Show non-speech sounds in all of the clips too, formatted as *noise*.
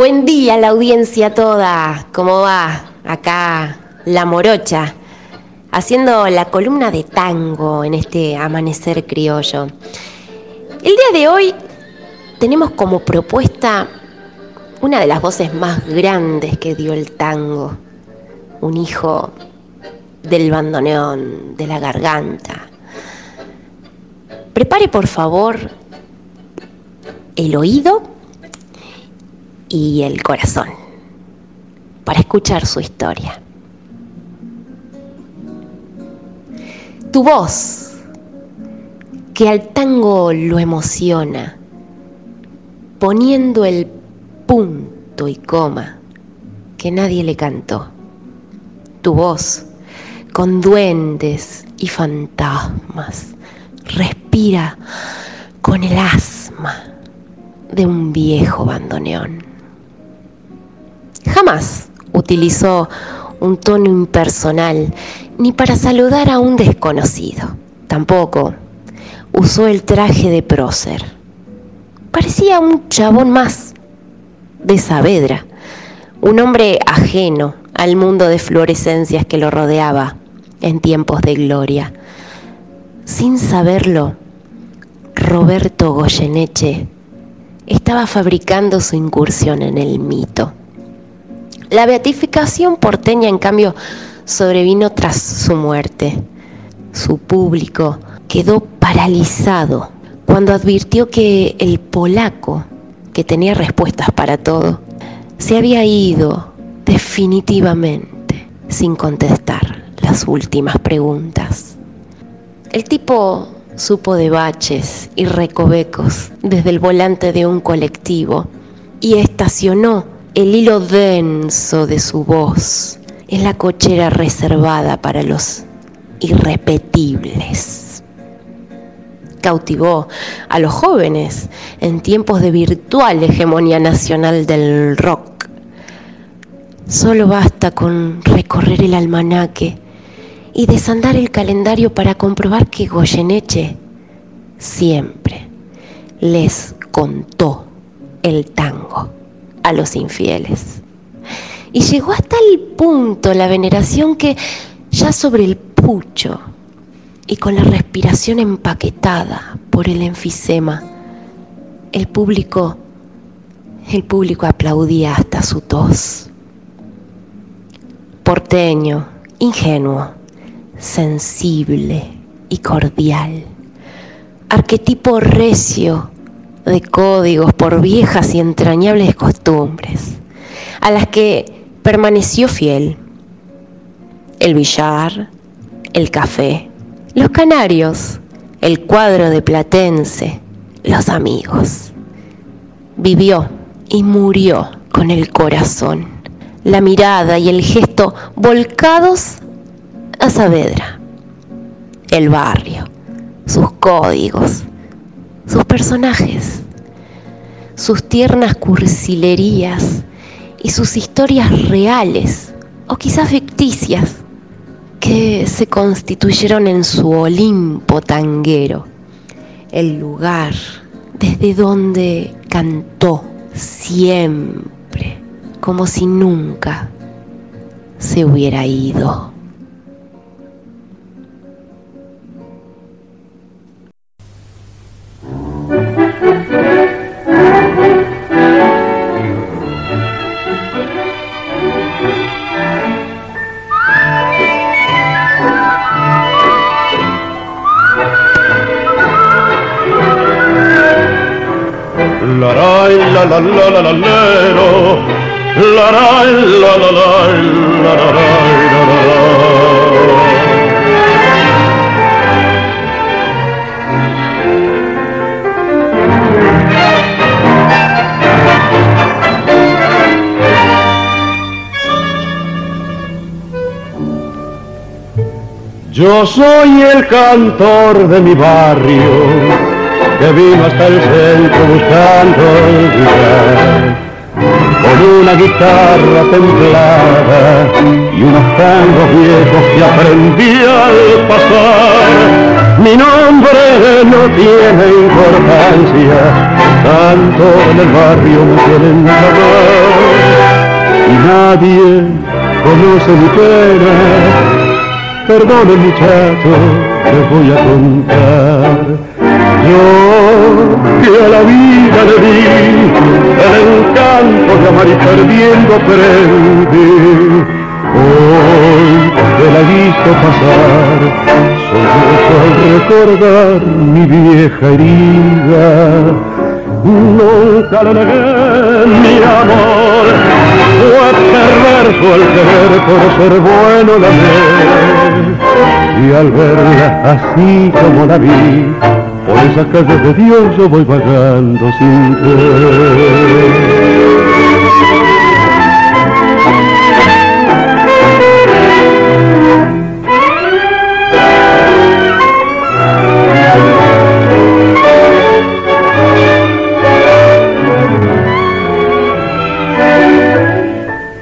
Buen día la audiencia toda. ¿Cómo va? Acá la morocha, haciendo la columna de tango en este amanecer criollo. El día de hoy tenemos como propuesta una de las voces más grandes que dio el tango. Un hijo del bandoneón, de la garganta. Prepare por favor el oído y el corazón para escuchar su historia. Tu voz, que al tango lo emociona, poniendo el punto y coma que nadie le cantó. Tu voz, con duendes y fantasmas, respira con el asma de un viejo bandoneón. Utilizó un tono impersonal ni para saludar a un desconocido. Tampoco usó el traje de prócer. Parecía un chabón más de Saavedra, un hombre ajeno al mundo de fluorescencias que lo rodeaba en tiempos de gloria. Sin saberlo, Roberto Goyeneche estaba fabricando su incursión en el mito. La beatificación porteña, en cambio, sobrevino tras su muerte. Su público quedó paralizado cuando advirtió que el polaco, que tenía respuestas para todo, se había ido definitivamente sin contestar las últimas preguntas. El tipo supo de baches y recovecos desde el volante de un colectivo y estacionó el hilo denso de su voz en la cochera reservada para los irrepetibles. Cautivó a los jóvenes en tiempos de virtual hegemonía nacional del rock. Solo basta con recorrer el almanaque y desandar el calendario para comprobar que Goyeneche siempre les contó el tango a los infieles. Y llegó hasta el punto la veneración que ya sobre el pucho y con la respiración empaquetada por el enfisema, el público, el público aplaudía hasta su tos. Porteño, ingenuo, sensible y cordial. Arquetipo recio de códigos por viejas y entrañables costumbres, a las que permaneció fiel. El billar, el café, los canarios, el cuadro de Platense, los amigos. Vivió y murió con el corazón, la mirada y el gesto volcados a Saavedra, el barrio, sus códigos, sus personajes, sus tiernas cursilerías y sus historias reales o quizás ficticias que se constituyeron en su Olimpo tanguero, el lugar desde donde cantó siempre, como si nunca se hubiera ido. la la la la la lero, la la la la la la Yo soy el cantor de mi barrio que vino hasta el centro buscando olvidar. Con una guitarra templada y unos tangos viejos que aprendí al pasar. Mi nombre no tiene importancia, tanto en el barrio me quieren saber y nadie conoce mi pena. Perdone muchacho, les voy a contar. Yo que a la vida le di el encanto de amar y perdiendo aprendí. Hoy que la he visto pasar, al recordar mi vieja herida. Nunca le negué mi amor, fue perverso el querer por ser bueno la amé. Y al verla así como la vi, por esa calle de Dios yo voy vagando sin querer.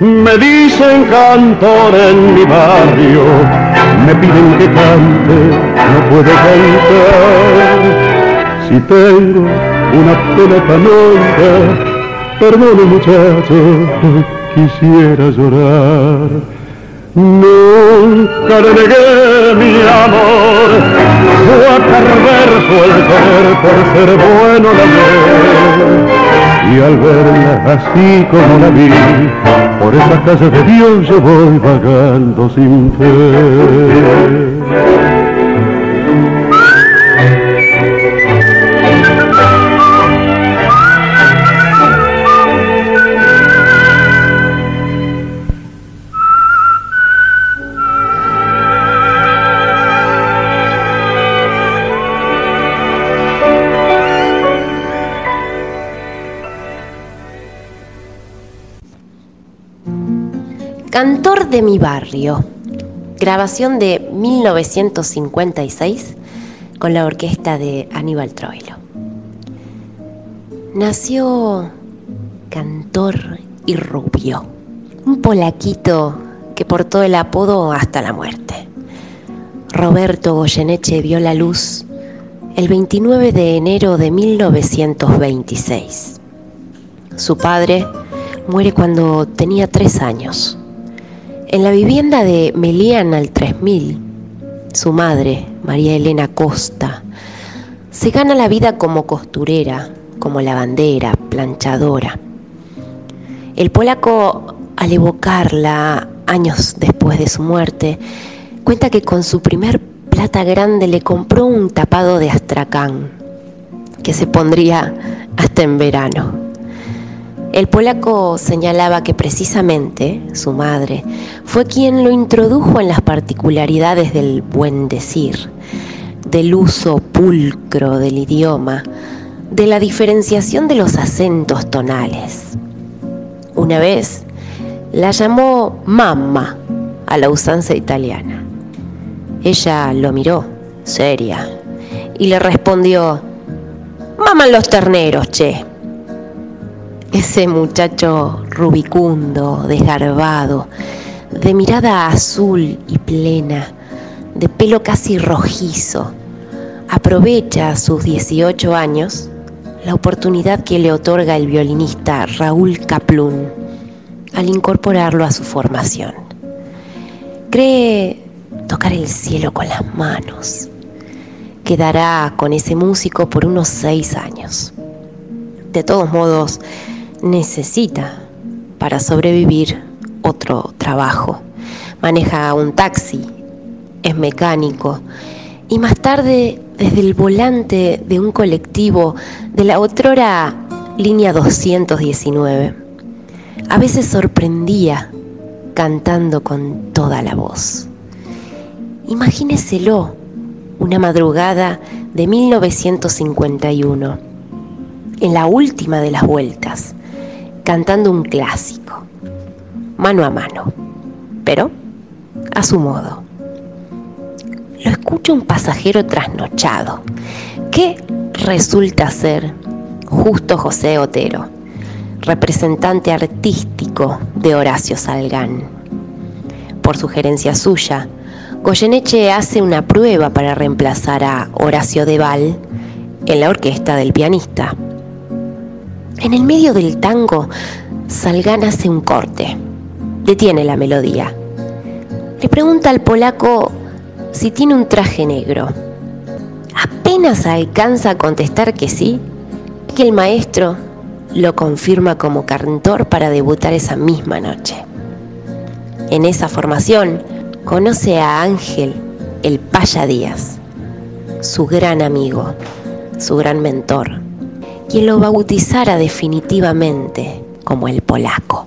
Me dicen cantor en mi barrio, me piden que cante, no puedo cantar. Si tengo una pena tan honda, perdone muchacho, quisiera llorar. Nunca le negué mi amor, fue perverso el querer por ser bueno la y al verla así como la vi, por esa casa de Dios yo voy vagando sin fe. Barrio. Grabación de 1956 con la orquesta de Aníbal Troilo. Nació cantor y rubio, un polaquito que portó el apodo hasta la muerte. Roberto Goyeneche vio la luz el 29 de enero de 1926. Su padre muere cuando tenía tres años. En la vivienda de Melian al 3000, su madre, María Elena Costa, se gana la vida como costurera, como lavandera, planchadora. El polaco, al evocarla años después de su muerte, cuenta que con su primer plata grande le compró un tapado de astracán, que se pondría hasta en verano. El polaco señalaba que precisamente su madre fue quien lo introdujo en las particularidades del buen decir, del uso pulcro del idioma, de la diferenciación de los acentos tonales. Una vez la llamó mamma a la usanza italiana. Ella lo miró, seria, y le respondió, maman los terneros, che ese muchacho rubicundo, desgarbado, de mirada azul y plena, de pelo casi rojizo, aprovecha a sus 18 años la oportunidad que le otorga el violinista Raúl Kaplun al incorporarlo a su formación. Cree tocar el cielo con las manos. Quedará con ese músico por unos seis años. De todos modos, necesita para sobrevivir otro trabajo. Maneja un taxi, es mecánico y más tarde desde el volante de un colectivo de la otrora línea 219. A veces sorprendía cantando con toda la voz. Imagíneselo, una madrugada de 1951, en la última de las vueltas cantando un clásico, mano a mano, pero a su modo. Lo escucha un pasajero trasnochado, que resulta ser Justo José Otero, representante artístico de Horacio Salgán. Por sugerencia suya, Goyeneche hace una prueba para reemplazar a Horacio Deval en la orquesta del pianista En el medio del tango, Salgan hace un corte. Detiene la melodía. Le pregunta al polaco si tiene un traje negro. Apenas alcanza a contestar que sí, que el maestro lo confirma como cantor para debutar esa misma noche. En esa formación conoce a Ángel el Paya Díaz, su gran amigo, su gran mentor, quien lo bautizara definitivamente como el polaco.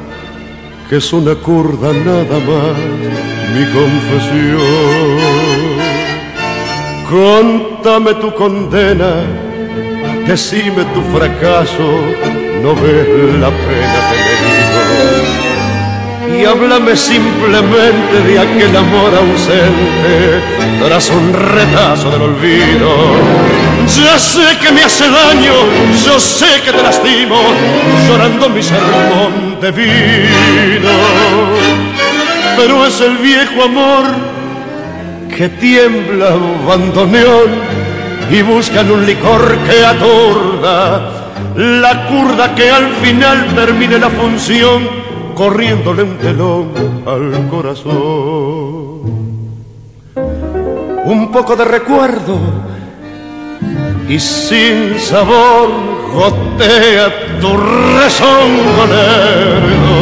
que es una curda nada más mi confesión. Contame tu condena, decime tu fracaso, no ves la pena que me Y háblame simplemente de aquel amor ausente tras un retazo del olvido ya sé que me hace daño, yo sé que te lastimo, llorando mi sermón de vino. Pero es el viejo amor que tiembla bandoneón y buscan un licor que atorda la curda que al final termine la función corriéndole un telón al corazón. Un poco de recuerdo y sin sabor gotea tu rezongo lerdo,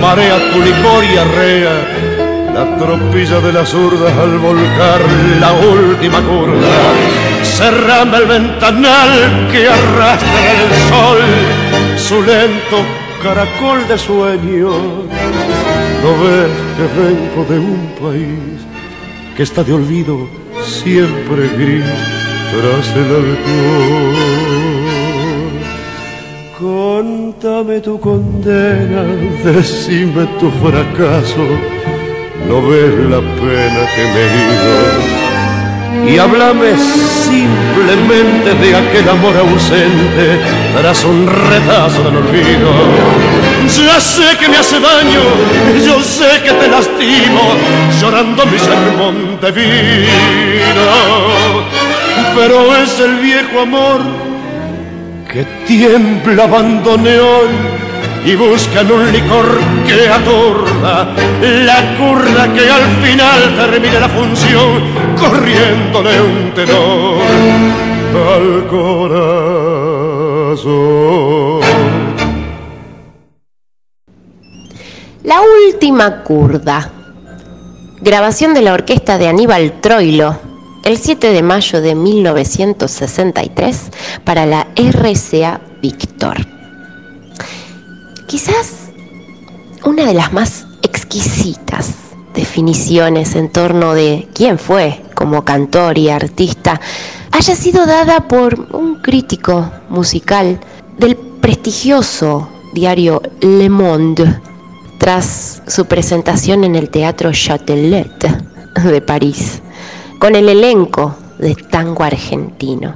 marea tu licor y arrea la tropilla de las urdas al volcar la última curva. Cerrame el ventanal que arrastra el sol, su lento caracol de sueño. No ves que vengo de un país que está de olvido siempre gris tras el alcohol. Contame tu condena, decime tu fracaso, no ves la pena que me ido. Y háblame simplemente de aquel amor ausente tras un retazo del olvido. Ya sé que me hace daño, yo sé que te lastimo, llorando mi sermón de vino pero es el viejo amor que tiembla bandoneón y buscan un licor que atorda la curda que al final termine la función corriéndole un tenor al corazón. La última curda. Grabación de la orquesta de Aníbal Troilo el 7 de mayo de 1963 para la RCA Victor. Quizás una de las más exquisitas definiciones en torno de quién fue como cantor y artista haya sido dada por un crítico musical del prestigioso diario Le Monde tras su presentación en el Teatro Châtelet de París con el elenco de tango argentino.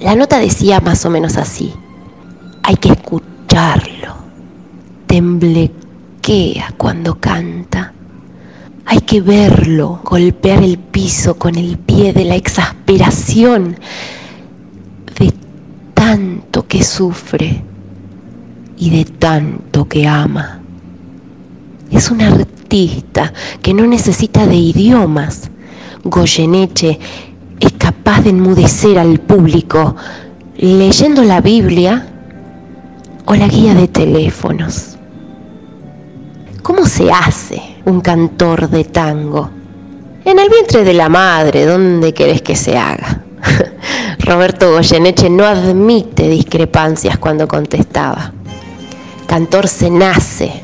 La nota decía más o menos así, hay que escucharlo, temblequea cuando canta, hay que verlo golpear el piso con el pie de la exasperación de tanto que sufre y de tanto que ama. Es un artista que no necesita de idiomas. Goyeneche es capaz de enmudecer al público leyendo la Biblia o la guía de teléfonos. ¿Cómo se hace un cantor de tango? En el vientre de la madre, ¿dónde querés que se haga? *laughs* Roberto Goyeneche no admite discrepancias cuando contestaba. Cantor se nace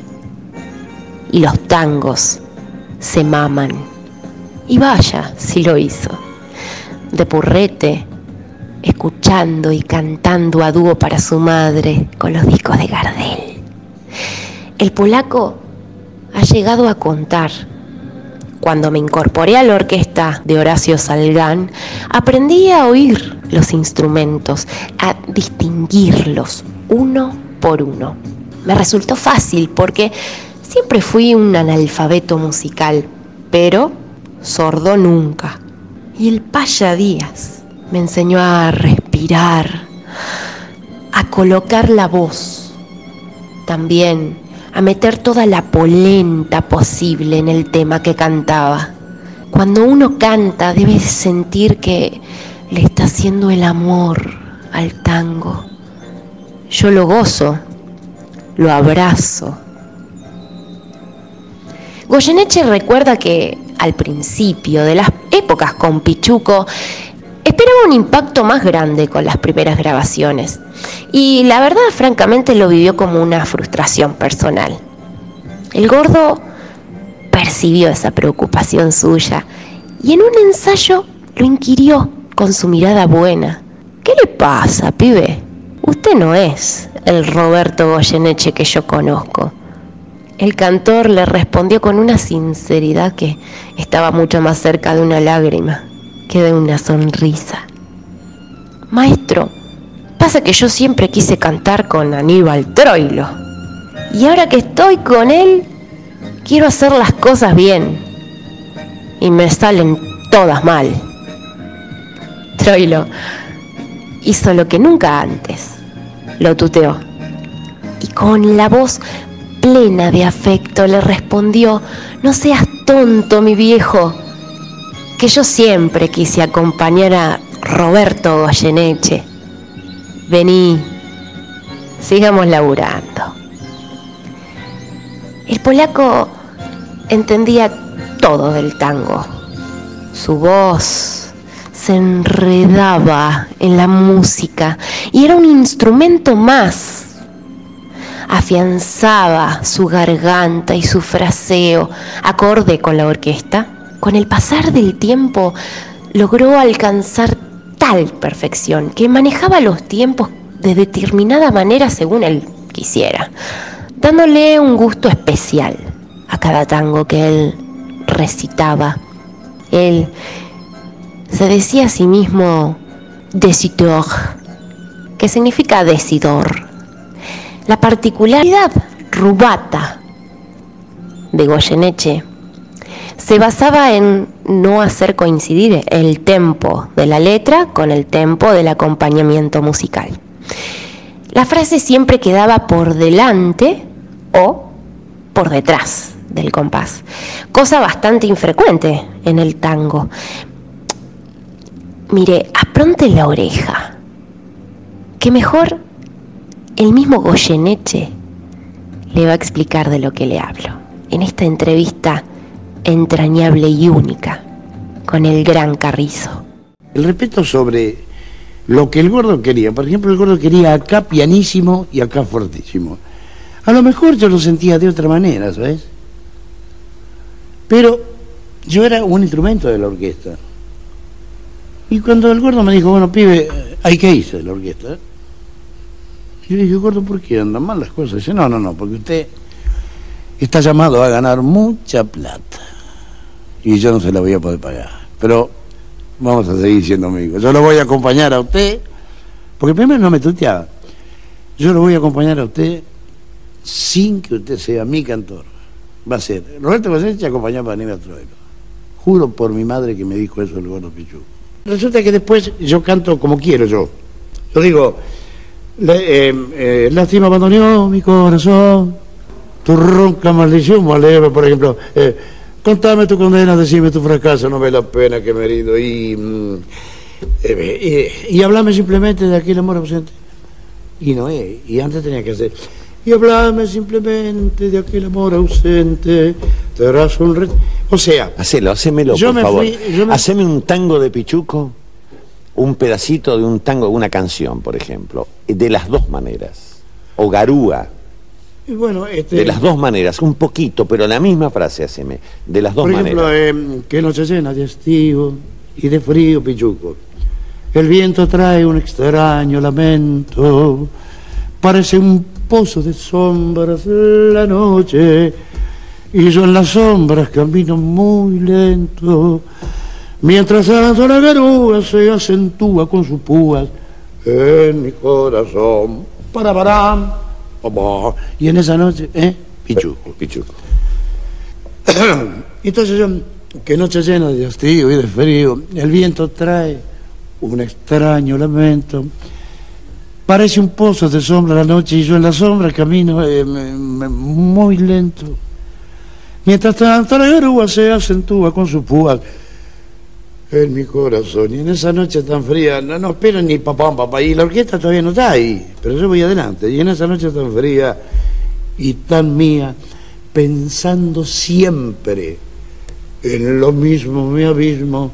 y los tangos se maman. Y vaya si lo hizo. De purrete, escuchando y cantando a dúo para su madre con los discos de Gardel. El polaco ha llegado a contar. Cuando me incorporé a la orquesta de Horacio Salgán, aprendí a oír los instrumentos, a distinguirlos uno por uno. Me resultó fácil porque siempre fui un analfabeto musical, pero sordo nunca. Y el Paya Díaz me enseñó a respirar, a colocar la voz, también a meter toda la polenta posible en el tema que cantaba. Cuando uno canta debe sentir que le está haciendo el amor al tango. Yo lo gozo, lo abrazo. Goyeneche recuerda que al principio de las épocas con Pichuco, esperaba un impacto más grande con las primeras grabaciones. Y la verdad, francamente, lo vivió como una frustración personal. El gordo percibió esa preocupación suya y en un ensayo lo inquirió con su mirada buena. ¿Qué le pasa, pibe? Usted no es el Roberto Goyeneche que yo conozco. El cantor le respondió con una sinceridad que estaba mucho más cerca de una lágrima que de una sonrisa. Maestro, pasa que yo siempre quise cantar con Aníbal Troilo. Y ahora que estoy con él, quiero hacer las cosas bien. Y me salen todas mal. Troilo hizo lo que nunca antes. Lo tuteó. Y con la voz plena de afecto le respondió, no seas tonto, mi viejo que yo siempre quise acompañar a Roberto Goyeneche. Vení, sigamos laburando. El polaco entendía todo del tango. Su voz se enredaba en la música y era un instrumento más. Afianzaba su garganta y su fraseo acorde con la orquesta con el pasar del tiempo logró alcanzar tal perfección que manejaba los tiempos de determinada manera según él quisiera, dándole un gusto especial a cada tango que él recitaba. Él se decía a sí mismo decidor, que significa decidor. La particularidad rubata de Goyeneche se basaba en no hacer coincidir el tempo de la letra con el tempo del acompañamiento musical. La frase siempre quedaba por delante o por detrás del compás, cosa bastante infrecuente en el tango. Mire, apronte la oreja, que mejor el mismo Goyeneche le va a explicar de lo que le hablo en esta entrevista entrañable y única con el gran Carrizo. El respeto sobre lo que el gordo quería. Por ejemplo, el gordo quería acá pianísimo y acá fortísimo. A lo mejor yo lo sentía de otra manera, ¿sabes? Pero yo era un instrumento de la orquesta. Y cuando el gordo me dijo, bueno, pibe, hay que irse de la orquesta. Yo le dije, gordo, ¿por qué andan mal las cosas? Dice, no, no, no, porque usted está llamado a ganar mucha plata y yo no se la voy a poder pagar. Pero vamos a seguir siendo amigos. Yo lo voy a acompañar a usted, porque primero no me tuteaba. Yo lo voy a acompañar a usted sin que usted sea mi cantor. Va a ser Roberto Goyeneche acompañado a Aníbal Troilo. Juro por mi madre que me dijo eso el gordo Pichu. Resulta que después yo canto como quiero yo. Yo digo, eh, eh, lástima abandonó mi corazón. Tu ronca maldición maleva, por ejemplo. eh, contame tu condena, decime tu fracaso, no ve la pena que me he herido. Y, mm, eh, y, y hablame simplemente de aquel amor ausente. Y no es, y antes tenía que hacer. Y hablame simplemente de aquel amor ausente. Te darás un re- O sea, Hacelo, hacémelo, Yo por me favor. fui- yo me- Haceme un tango de Pichuco, un pedacito de un tango, una canción, por ejemplo, de las dos maneras. O Garúa, y bueno, este. de las dos maneras, un poquito, pero la misma frase haceme, de las dos Por ejemplo, maneras. eh, que noche llena de estío y de frío pichuco. El viento trae un extraño lamento, parece un pozo de sombras la noche, y yo en las sombras camino muy lento, mientras la garúa se acentúa con sus púas en mi corazón. Para param, y en esa noche, ¿eh? Pichuco. Pichuco. *clears throat* Entonces yo, que noche llena de hastío y de frío, el viento trae un extraño lamento. Parece un pozo de sombra la noche y yo en la sombra camino eh, muy lento. Mientras tanto la garúa se acentúa con sus púas en mi corazón. Y en esa noche tan fría, no, no espero ni papá, papá, y la orquesta todavía no está ahí, pero yo voy adelante. Y en esa noche tan fría y tan mía, pensando siempre en lo mismo me abismo.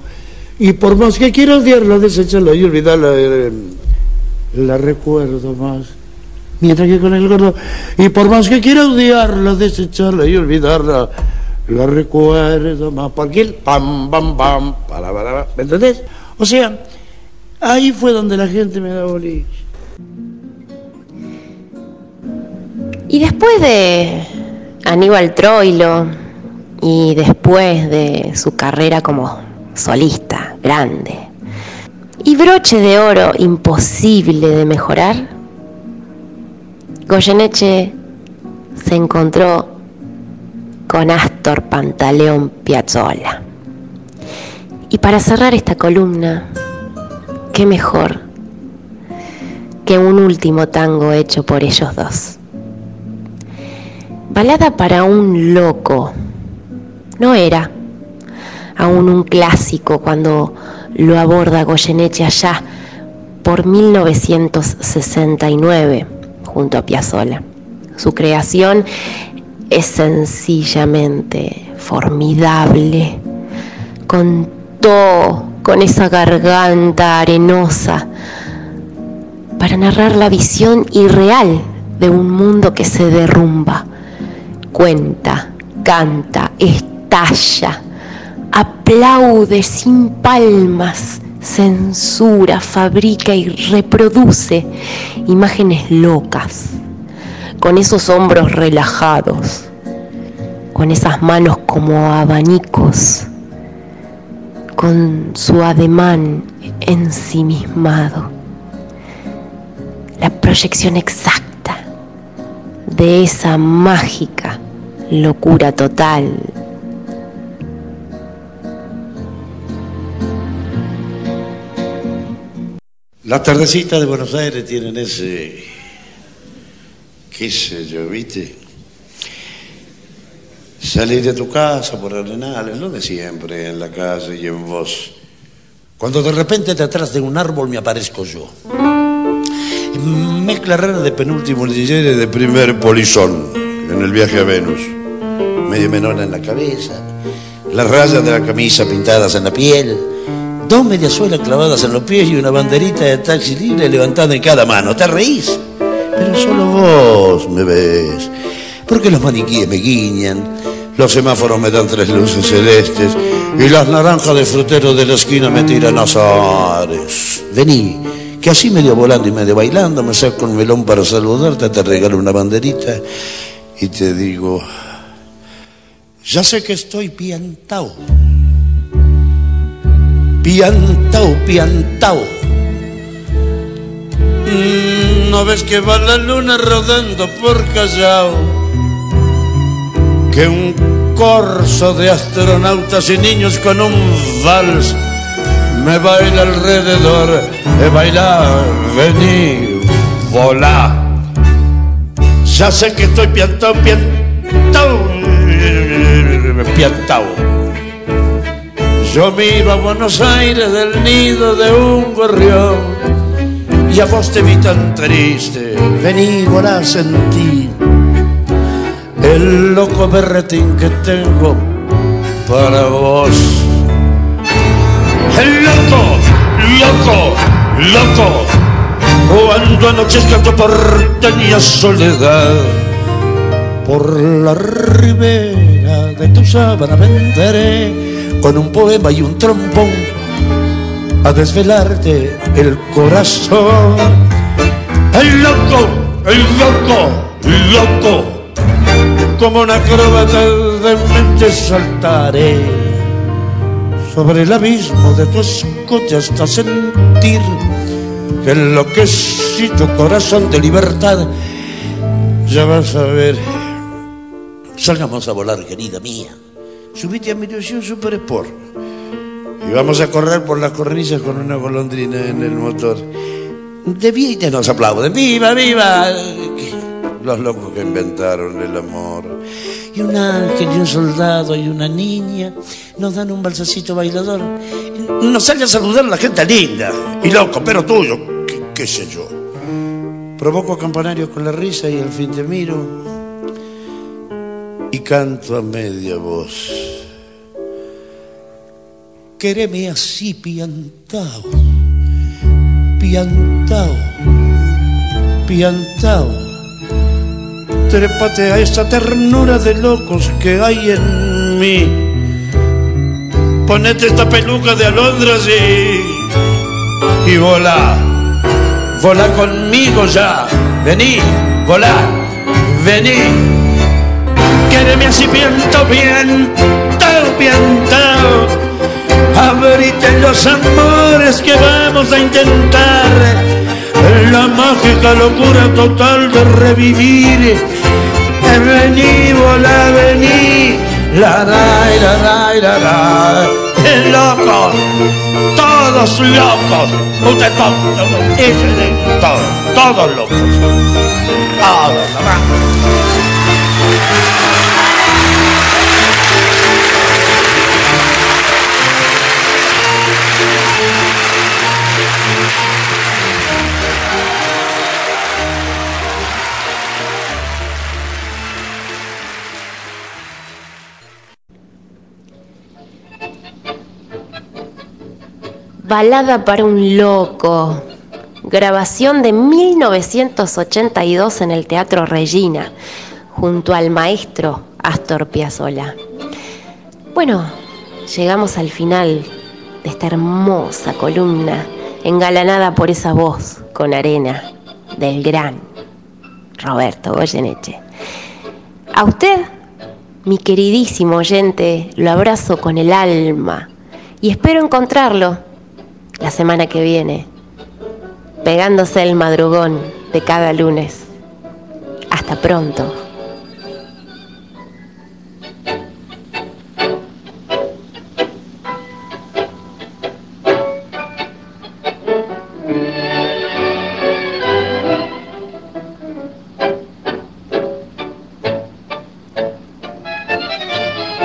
Y por más que quiera odiarla, desecharla y olvidarla, eh, la recuerdo más. Mientras que con el gordo, y por más que quiera odiarla, desecharla y olvidarla, la recuerdo más. Porque el pam, pam, pam, para, para, ¿me entendés? O sea, ahí fue donde la gente me da boliche. Y después de Aníbal Troilo y después de su carrera como solista grande y broche de oro imposible de mejorar, Goyeneche se encontró con Astor Pantaleón Piazzolla. Y para cerrar esta columna, qué mejor que un último tango hecho por ellos dos. Balada para un loco. No era aún un clásico cuando lo aborda Goyeneche allá por 1969 junto a Piazzolla. Su creación es sencillamente formidable. Contó con esa garganta arenosa para narrar la visión irreal de un mundo que se derrumba. Cuenta, canta, estalla, aplaude sin palmas, censura, fabrica y reproduce imágenes locas, con esos hombros relajados, con esas manos como abanicos, con su ademán ensimismado la proyección exacta de esa mágica locura total. Las tardecitas de Buenos Aires tienen ese, qué sé yo, ¿viste? Salir de tu casa por arenales, lo de siempre, en la calle y en vos. Cuando de repente detrás de un árbol me aparezco yo. Mezcla rara de penúltimo y de primer polizón en el viaje a Venus. Medio menona en la cabeza, las rayas de la camisa pintadas en la piel, dos mediasuelas clavadas en los pies y una banderita de taxi libre levantada en cada mano. ¿Te reís? Solo vos me ves. Porque los maniquíes me guiñan, los semáforos me dan tres luces celestes y las naranjas de frutero de la esquina me tiran azares. Vení, que así medio volando y medio bailando me saco un melón para saludarte, te regalo una banderita y te digo, ya sé que estoy piantao. Piantao, piantao. ¿No ves que va la luna rodando por Callao? Que un corso de astronautas y niños con un vals me baila alrededor de bailar, vení, volá. Ya sé que estoy piantao, piantao, piantao. Yo miro a Buenos Aires del nido de un gorrión y a vos te vi tan triste. Vení, volá, sentí el loco berretín que tengo para vos. El loco, loco, loco, cuando anochezca tu porteña soledad, por la ribera de tu sábana venderé con un poema y un trombón a desvelarte el corazón. El loco, el loco, loco, como una acróbata de mente saltaré sobre el abismo de tu escote hasta sentir que enloquecí tu corazón de libertad. Ya vas a ver. Salgamos a volar, querida mía. Subite a mi ilusión Super Sport. Y vamos a correr por las cornisas con una golondrina en el motor. De vida nos aplauden. ¡Viva, viva! Los locos que inventaron el amor. Y un ángel y un soldado y una niña nos dan un balsacito bailador. Nos sale a saludar la gente linda y loco, pero tuyo, qué, qué sé yo. Provoco campanarios con la risa y al fin te miro y canto a media voz. Quereme así piantao, piantao, piantao. Trépate a esa ternura de locos que hay en mí. Ponete esta peluca de alondras y, y volá. Volá conmigo ya. Vení, volá, vení. Quéreme así piantao, piantao, piantao. Abrite los amores que vamos a intentar. La mágica locura total de revivir. Vení, volá, vení. La, la, la, la, la, la. Locos, todos locos. Usted todos, todos, todos locos. Todos, vamos. Balada para un loco. Grabación de 1982 en el Teatro Regina, junto al maestro Astor Piazzolla. Bueno, llegamos al final de esta hermosa columna, engalanada por esa voz con arena del gran Roberto Goyeneche. A usted, mi queridísimo oyente, lo abrazo con el alma y espero encontrarlo la semana que viene, pegándose el madrugón de cada lunes. Hasta pronto.